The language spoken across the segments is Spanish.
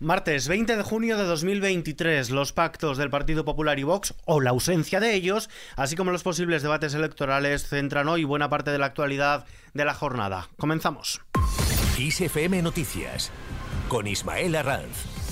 Martes 20 de junio de 2023, los pactos del Partido Popular y Vox, o la ausencia de ellos, así como los posibles debates electorales, centran hoy buena parte de la actualidad de la jornada. Comenzamos. ISFM Noticias, con Ismael Arranz.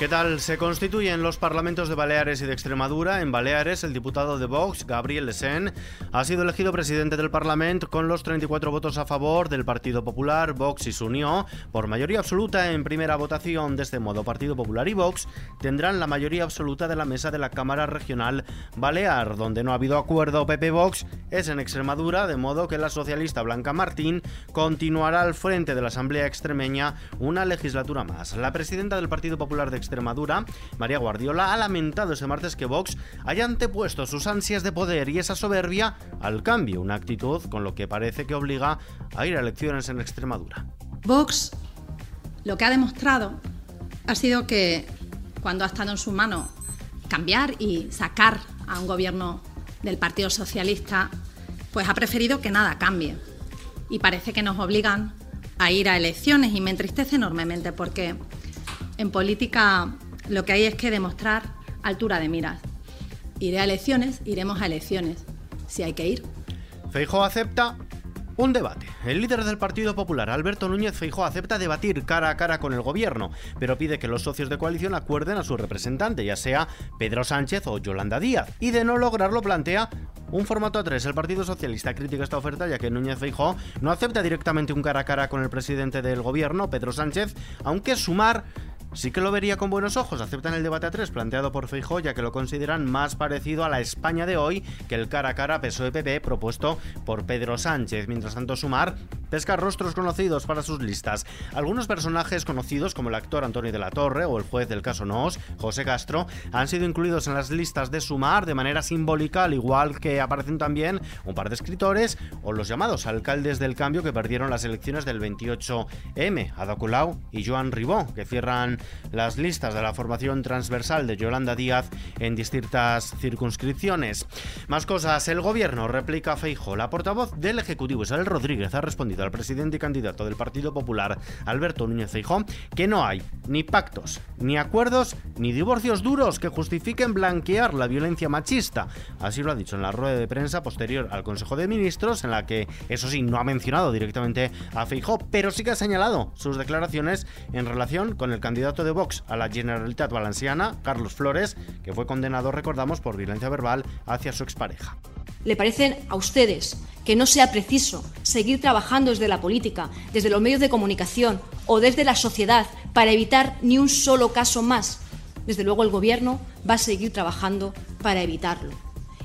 ¿Qué tal? Se constituyen los parlamentos de Baleares y de Extremadura. En Baleares, el diputado de Vox, Gabriel Lesen, ha sido elegido presidente del Parlamento con los 34 votos a favor del Partido Popular, Vox y su unión, por mayoría absoluta en primera votación. De este modo, Partido Popular y Vox tendrán la mayoría absoluta de la mesa de la Cámara Regional Balear. Donde no ha habido acuerdo PP-Vox es en Extremadura, de modo que la socialista Blanca Martín continuará al frente de la Asamblea Extremeña una legislatura más. La presidenta del Partido Popular de Extremadura Extremadura, María Guardiola, ha lamentado ese martes que Vox haya antepuesto sus ansias de poder y esa soberbia al cambio, una actitud con lo que parece que obliga a ir a elecciones en Extremadura. Vox lo que ha demostrado ha sido que cuando ha estado en su mano cambiar y sacar a un gobierno del Partido Socialista, pues ha preferido que nada cambie. Y parece que nos obligan a ir a elecciones y me entristece enormemente porque en política lo que hay es que demostrar altura de miras. Iré a elecciones, iremos a elecciones, si hay que ir. Feijóo acepta un debate. El líder del Partido Popular, Alberto Núñez Feijóo, acepta debatir cara a cara con el gobierno, pero pide que los socios de coalición acuerden a su representante, ya sea Pedro Sánchez o Yolanda Díaz, y de no lograrlo plantea un formato a tres. El Partido Socialista critica esta oferta ya que Núñez Feijóo no acepta directamente un cara a cara con el presidente del gobierno, Pedro Sánchez, aunque sumar sí que lo vería con buenos ojos. Aceptan el debate a tres planteado por Feijóo ya que lo consideran más parecido a la España de hoy que el cara a cara PSOE-PP propuesto por Pedro Sánchez. Mientras tanto, Sumar pesca rostros conocidos para sus listas. Algunos personajes conocidos como el actor Antonio de la Torre o el juez del caso Nos, José Castro, han sido incluidos en las listas de Sumar de manera simbólica, al igual que aparecen también un par de escritores o los llamados alcaldes del cambio que perdieron las elecciones del 28M, Ada y Joan Ribó, que cierran las listas de la formación transversal de Yolanda Díaz en distintas circunscripciones. Más cosas, el gobierno replica a Feijo. La portavoz del Ejecutivo, Isabel Rodríguez, ha respondido al presidente y candidato del Partido Popular, Alberto Núñez Feijo, que no hay ni pactos, ni acuerdos, ni divorcios duros que justifiquen blanquear la violencia machista. Así lo ha dicho en la rueda de prensa posterior al Consejo de Ministros, en la que, eso sí, no ha mencionado directamente a Feijo, pero sí que ha señalado sus declaraciones en relación con el candidato de Vox a la Generalitat Valenciana, Carlos Flores, que fue condenado, recordamos, por violencia verbal hacia su expareja. ¿Le parecen a ustedes que no sea preciso seguir trabajando desde la política, desde los medios de comunicación o desde la sociedad para evitar ni un solo caso más? Desde luego el Gobierno va a seguir trabajando para evitarlo.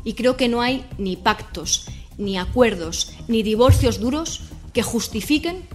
Y creo que no hay ni pactos, ni acuerdos, ni divorcios duros que justifiquen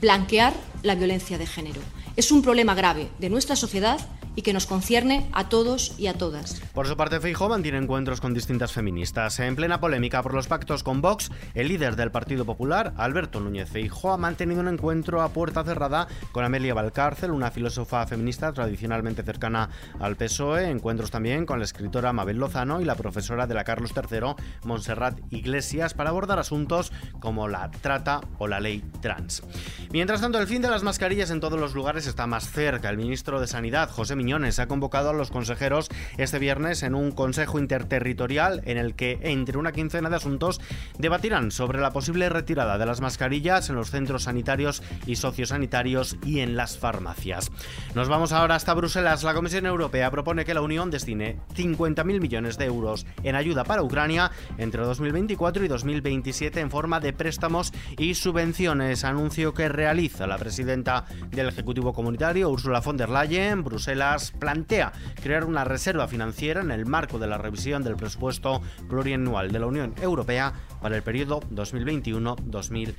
blanquear la violencia de género es un problema grave de nuestra sociedad y que nos concierne a todos y a todas. Por su parte, Feijóo mantiene encuentros con distintas feministas. En plena polémica por los pactos con Vox, el líder del Partido Popular, Alberto Núñez Feijóo, ha mantenido un encuentro a puerta cerrada con Amelia Valcárcel, una filósofa feminista tradicionalmente cercana al PSOE. Encuentros también con la escritora Mabel Lozano y la profesora de la Carlos III, Montserrat Iglesias, para abordar asuntos como la trata o la ley trans. Mientras tanto, el fin de las mascarillas en todos los lugares está más cerca. El ministro de Sanidad, José ha convocado a los consejeros este viernes en un consejo interterritorial en el que, entre una quincena de asuntos, debatirán sobre la posible retirada de las mascarillas en los centros sanitarios y sociosanitarios y en las farmacias. Nos vamos ahora hasta Bruselas. La Comisión Europea propone que la Unión destine 50.000 millones de euros en ayuda para Ucrania entre 2024 y 2027 en forma de préstamos y subvenciones. Anuncio que realiza la presidenta del Ejecutivo Comunitario, Ursula von der Leyen. Bruselas plantea crear una reserva financiera en el marco de la revisión del presupuesto plurianual de la Unión Europea para el periodo 2021-2027.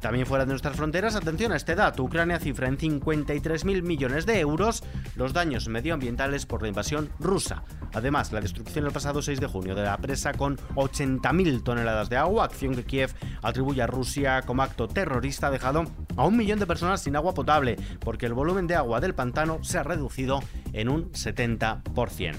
También fuera de nuestras fronteras, atención a este dato, Ucrania cifra en 53.000 millones de euros los daños medioambientales por la invasión rusa. Además, la destrucción el pasado 6 de junio de la presa con 80.000 toneladas de agua, acción que Kiev atribuye a Rusia como acto terrorista, ha dejado a un millón de personas sin agua potable, porque el volumen de agua del pantano se ha reducido en un 70%.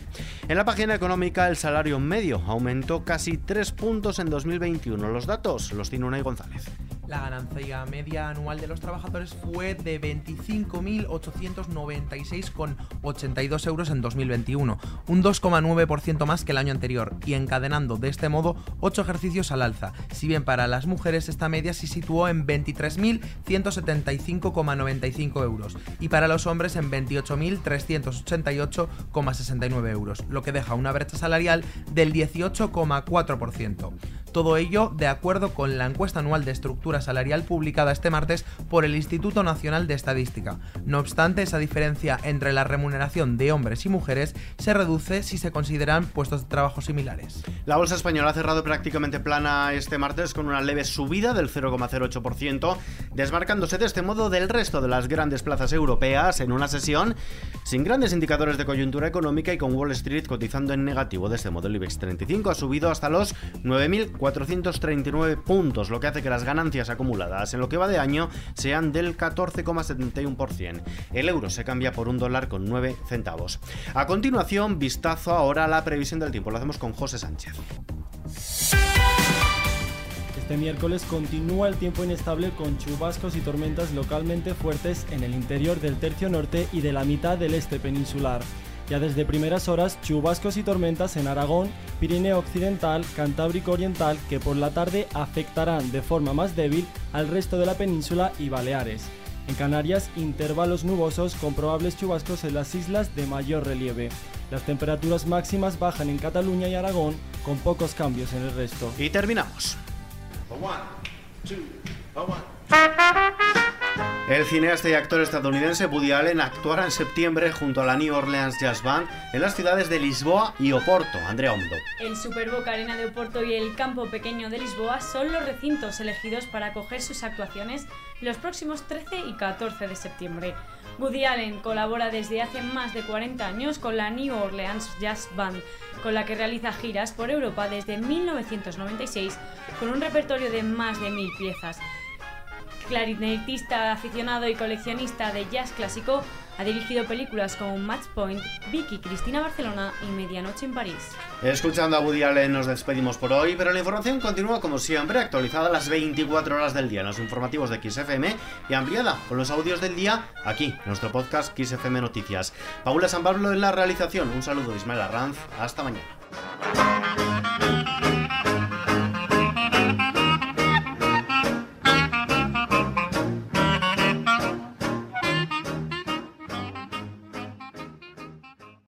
En la página económica el salario medio aumentó casi 3 puntos en 2021. Los datos los tiene Unai González. La ganancia media anual de los trabajadores fue de 25.896,82 euros en 2021, un 2,9% más que el año anterior, y encadenando de este modo 8 ejercicios al alza, si bien para las mujeres esta media se situó en 23.175,95 euros y para los hombres en 28.388,69 euros, lo que deja una brecha salarial del 18,4%. Todo ello de acuerdo con la encuesta anual de estructura salarial publicada este martes por el Instituto Nacional de Estadística. No obstante, esa diferencia entre la remuneración de hombres y mujeres se reduce si se consideran puestos de trabajo similares. La bolsa española ha cerrado prácticamente plana este martes con una leve subida del 0,08%, desmarcándose de este modo del resto de las grandes plazas europeas en una sesión sin grandes indicadores de coyuntura económica y con Wall Street cotizando en negativo. De este modo, el IBEX 35 ha subido hasta los 9.000 439 puntos, lo que hace que las ganancias acumuladas en lo que va de año sean del 14,71%. El euro se cambia por un dólar con 9 centavos. A continuación, vistazo ahora a la previsión del tiempo. Lo hacemos con José Sánchez. Este miércoles continúa el tiempo inestable con chubascos y tormentas localmente fuertes en el interior del tercio norte y de la mitad del este peninsular. Ya desde primeras horas, chubascos y tormentas en Aragón, Pirineo Occidental, Cantábrico Oriental, que por la tarde afectarán de forma más débil al resto de la península y Baleares. En Canarias, intervalos nubosos con probables chubascos en las islas de mayor relieve. Las temperaturas máximas bajan en Cataluña y Aragón, con pocos cambios en el resto. Y terminamos. El cineasta y actor estadounidense Woody Allen actuará en septiembre junto a la New Orleans Jazz Band en las ciudades de Lisboa y Oporto. Andrea Hondo. El Superboca Arena de Oporto y el Campo Pequeño de Lisboa son los recintos elegidos para acoger sus actuaciones los próximos 13 y 14 de septiembre. Woody Allen colabora desde hace más de 40 años con la New Orleans Jazz Band, con la que realiza giras por Europa desde 1996 con un repertorio de más de mil piezas clarinetista aficionado y coleccionista de jazz clásico, ha dirigido películas como Match Point, Vicky, Cristina Barcelona y Medianoche en París. Escuchando a Woody Allen nos despedimos por hoy, pero la información continúa como siempre, actualizada a las 24 horas del día en los informativos de XFM y ampliada con los audios del día aquí, en nuestro podcast XFM Noticias. Paula San Pablo en la realización, un saludo de Ismael Arranz, hasta mañana.